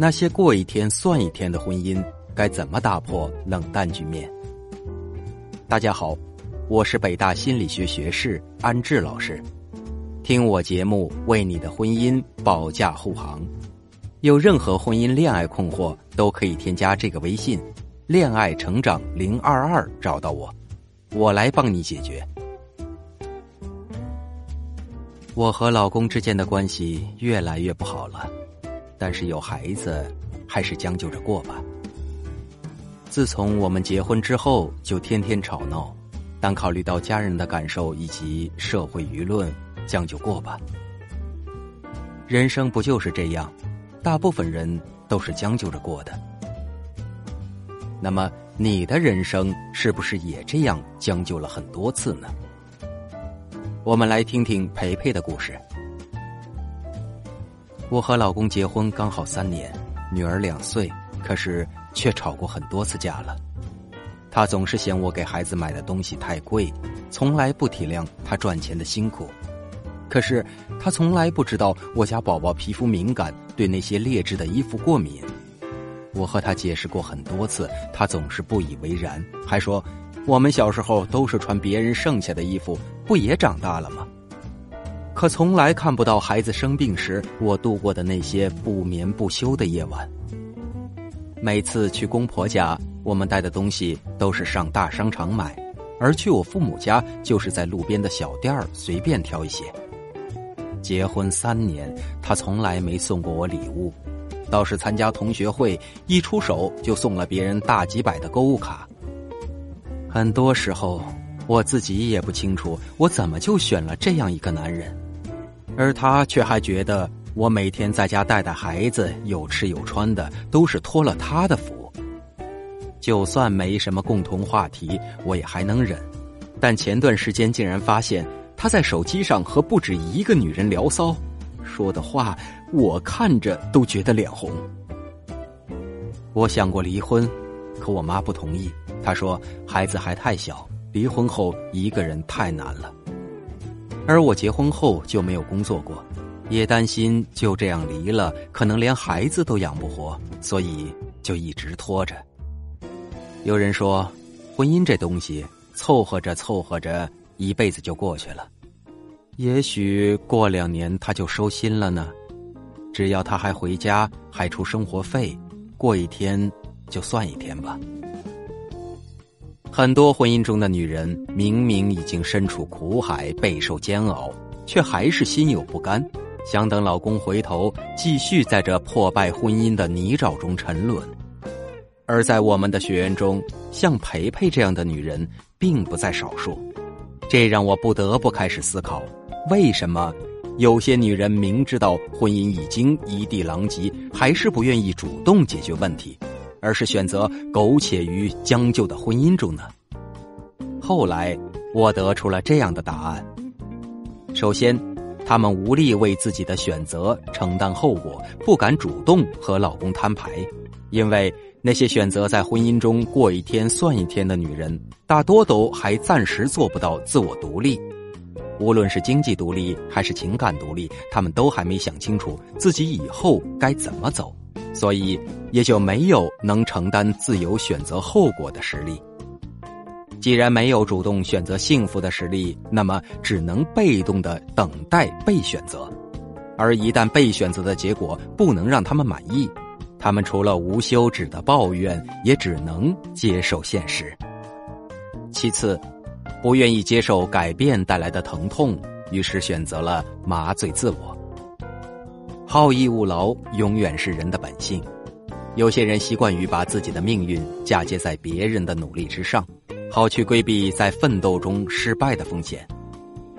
那些过一天算一天的婚姻，该怎么打破冷淡局面？大家好，我是北大心理学学士安志老师，听我节目为你的婚姻保驾护航。有任何婚姻恋爱困惑，都可以添加这个微信“恋爱成长零二二”找到我，我来帮你解决。我和老公之间的关系越来越不好了。但是有孩子，还是将就着过吧。自从我们结婚之后，就天天吵闹，但考虑到家人的感受以及社会舆论，将就过吧。人生不就是这样？大部分人都是将就着过的。那么，你的人生是不是也这样将就了很多次呢？我们来听听培培的故事。我和老公结婚刚好三年，女儿两岁，可是却吵过很多次架了。他总是嫌我给孩子买的东西太贵，从来不体谅他赚钱的辛苦。可是他从来不知道我家宝宝皮肤敏感，对那些劣质的衣服过敏。我和他解释过很多次，他总是不以为然，还说我们小时候都是穿别人剩下的衣服，不也长大了吗？可从来看不到孩子生病时我度过的那些不眠不休的夜晚。每次去公婆家，我们带的东西都是上大商场买，而去我父母家就是在路边的小店儿随便挑一些。结婚三年，他从来没送过我礼物，倒是参加同学会，一出手就送了别人大几百的购物卡。很多时候，我自己也不清楚我怎么就选了这样一个男人。而他却还觉得我每天在家带带孩子，有吃有穿的，都是托了他的福。就算没什么共同话题，我也还能忍。但前段时间竟然发现他在手机上和不止一个女人聊骚，说的话我看着都觉得脸红。我想过离婚，可我妈不同意。她说孩子还太小，离婚后一个人太难了。而我结婚后就没有工作过，也担心就这样离了，可能连孩子都养不活，所以就一直拖着。有人说，婚姻这东西凑合着凑合着，一辈子就过去了。也许过两年他就收心了呢，只要他还回家，还出生活费，过一天就算一天吧。很多婚姻中的女人明明已经身处苦海，备受煎熬，却还是心有不甘，想等老公回头，继续在这破败婚姻的泥沼中沉沦。而在我们的学员中，像培培这样的女人并不在少数，这让我不得不开始思考：为什么有些女人明知道婚姻已经一地狼藉，还是不愿意主动解决问题？而是选择苟且于将就的婚姻中呢？后来我得出了这样的答案：首先，他们无力为自己的选择承担后果，不敢主动和老公摊牌，因为那些选择在婚姻中过一天算一天的女人，大多都还暂时做不到自我独立，无论是经济独立还是情感独立，他们都还没想清楚自己以后该怎么走。所以，也就没有能承担自由选择后果的实力。既然没有主动选择幸福的实力，那么只能被动的等待被选择。而一旦被选择的结果不能让他们满意，他们除了无休止的抱怨，也只能接受现实。其次，不愿意接受改变带来的疼痛，于是选择了麻醉自我。好逸恶劳永远是人的本性，有些人习惯于把自己的命运嫁接在别人的努力之上，好去规避在奋斗中失败的风险。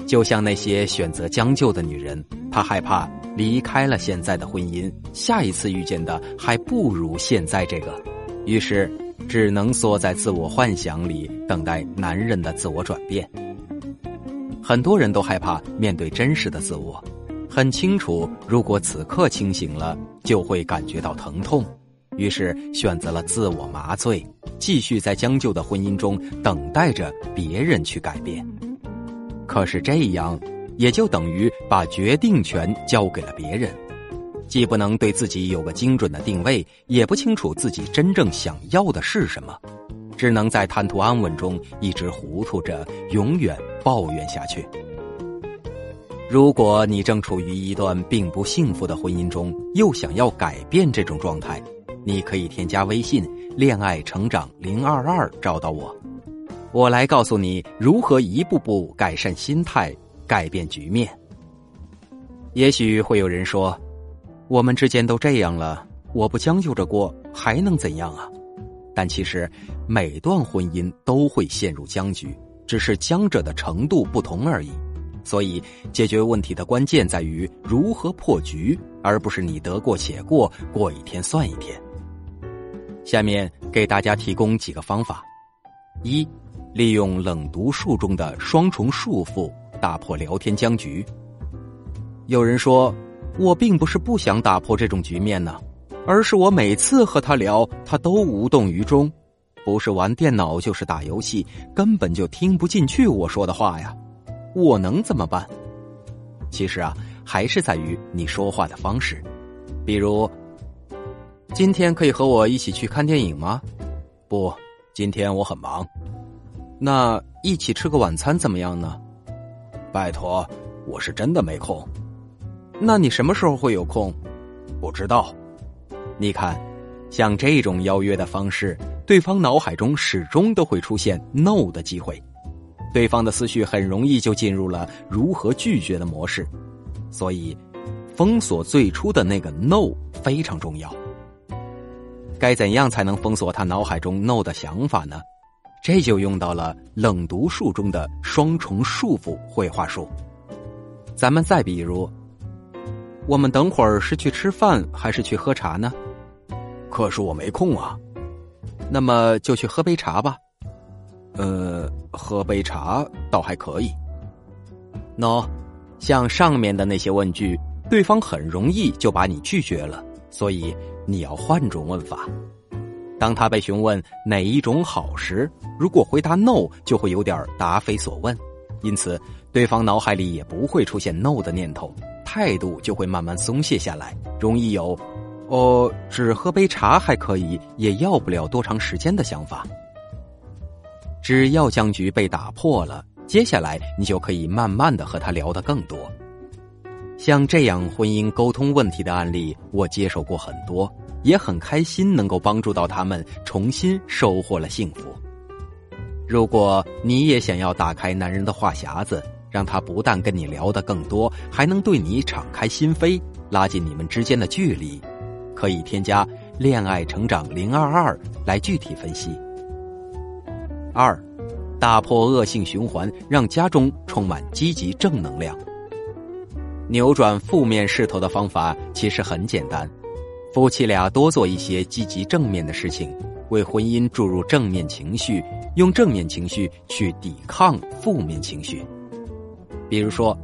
就像那些选择将就的女人，她害怕离开了现在的婚姻，下一次遇见的还不如现在这个，于是只能缩在自我幻想里，等待男人的自我转变。很多人都害怕面对真实的自我。很清楚，如果此刻清醒了，就会感觉到疼痛，于是选择了自我麻醉，继续在将就的婚姻中等待着别人去改变。可是这样，也就等于把决定权交给了别人。既不能对自己有个精准的定位，也不清楚自己真正想要的是什么，只能在贪图安稳中一直糊涂着，永远抱怨下去。如果你正处于一段并不幸福的婚姻中，又想要改变这种状态，你可以添加微信“恋爱成长零二二”找到我，我来告诉你如何一步步改善心态，改变局面。也许会有人说，我们之间都这样了，我不将就着过还能怎样啊？但其实每段婚姻都会陷入僵局，只是僵着的程度不同而已。所以，解决问题的关键在于如何破局，而不是你得过且过，过一天算一天。下面给大家提供几个方法：一、利用冷读术中的双重束缚，打破聊天僵局。有人说，我并不是不想打破这种局面呢，而是我每次和他聊，他都无动于衷，不是玩电脑就是打游戏，根本就听不进去我说的话呀。我能怎么办？其实啊，还是在于你说话的方式。比如，今天可以和我一起去看电影吗？不，今天我很忙。那一起吃个晚餐怎么样呢？拜托，我是真的没空。那你什么时候会有空？不知道。你看，像这种邀约的方式，对方脑海中始终都会出现 “no” 的机会。对方的思绪很容易就进入了如何拒绝的模式，所以封锁最初的那个 “no” 非常重要。该怎样才能封锁他脑海中 “no” 的想法呢？这就用到了冷读术中的双重束缚绘画术。咱们再比如，我们等会儿是去吃饭还是去喝茶呢？可是我没空啊。那么就去喝杯茶吧。呃，喝杯茶倒还可以。喏，像上面的那些问句，对方很容易就把你拒绝了，所以你要换种问法。当他被询问哪一种好时，如果回答 no，就会有点答非所问，因此对方脑海里也不会出现 no 的念头，态度就会慢慢松懈下来，容易有哦，只喝杯茶还可以，也要不了多长时间的想法。只要僵局被打破了，接下来你就可以慢慢的和他聊得更多。像这样婚姻沟通问题的案例，我接受过很多，也很开心能够帮助到他们重新收获了幸福。如果你也想要打开男人的话匣子，让他不但跟你聊得更多，还能对你敞开心扉，拉近你们之间的距离，可以添加“恋爱成长零二二”来具体分析。二，打破恶性循环，让家中充满积极正能量。扭转负面势头的方法其实很简单，夫妻俩多做一些积极正面的事情，为婚姻注入正面情绪，用正面情绪去抵抗负面情绪。比如说，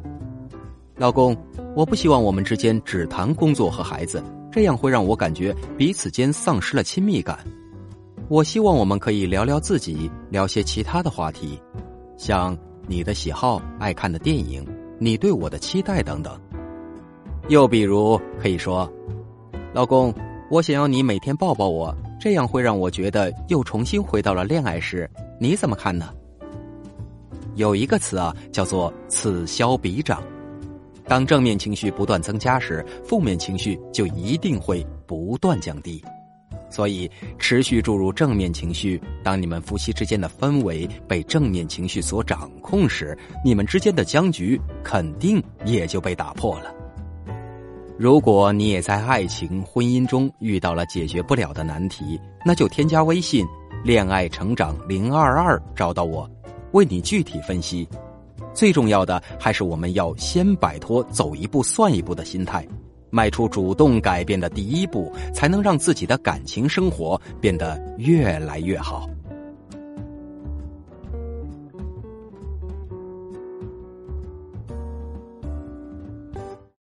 老公，我不希望我们之间只谈工作和孩子，这样会让我感觉彼此间丧失了亲密感。我希望我们可以聊聊自己，聊些其他的话题，像你的喜好、爱看的电影、你对我的期待等等。又比如，可以说：“老公，我想要你每天抱抱我，这样会让我觉得又重新回到了恋爱时。你怎么看呢？”有一个词啊，叫做“此消彼长”。当正面情绪不断增加时，负面情绪就一定会不断降低。所以，持续注入正面情绪。当你们夫妻之间的氛围被正面情绪所掌控时，你们之间的僵局肯定也就被打破了。如果你也在爱情、婚姻中遇到了解决不了的难题，那就添加微信“恋爱成长零二二”找到我，为你具体分析。最重要的还是我们要先摆脱“走一步算一步”的心态。迈出主动改变的第一步，才能让自己的感情生活变得越来越好。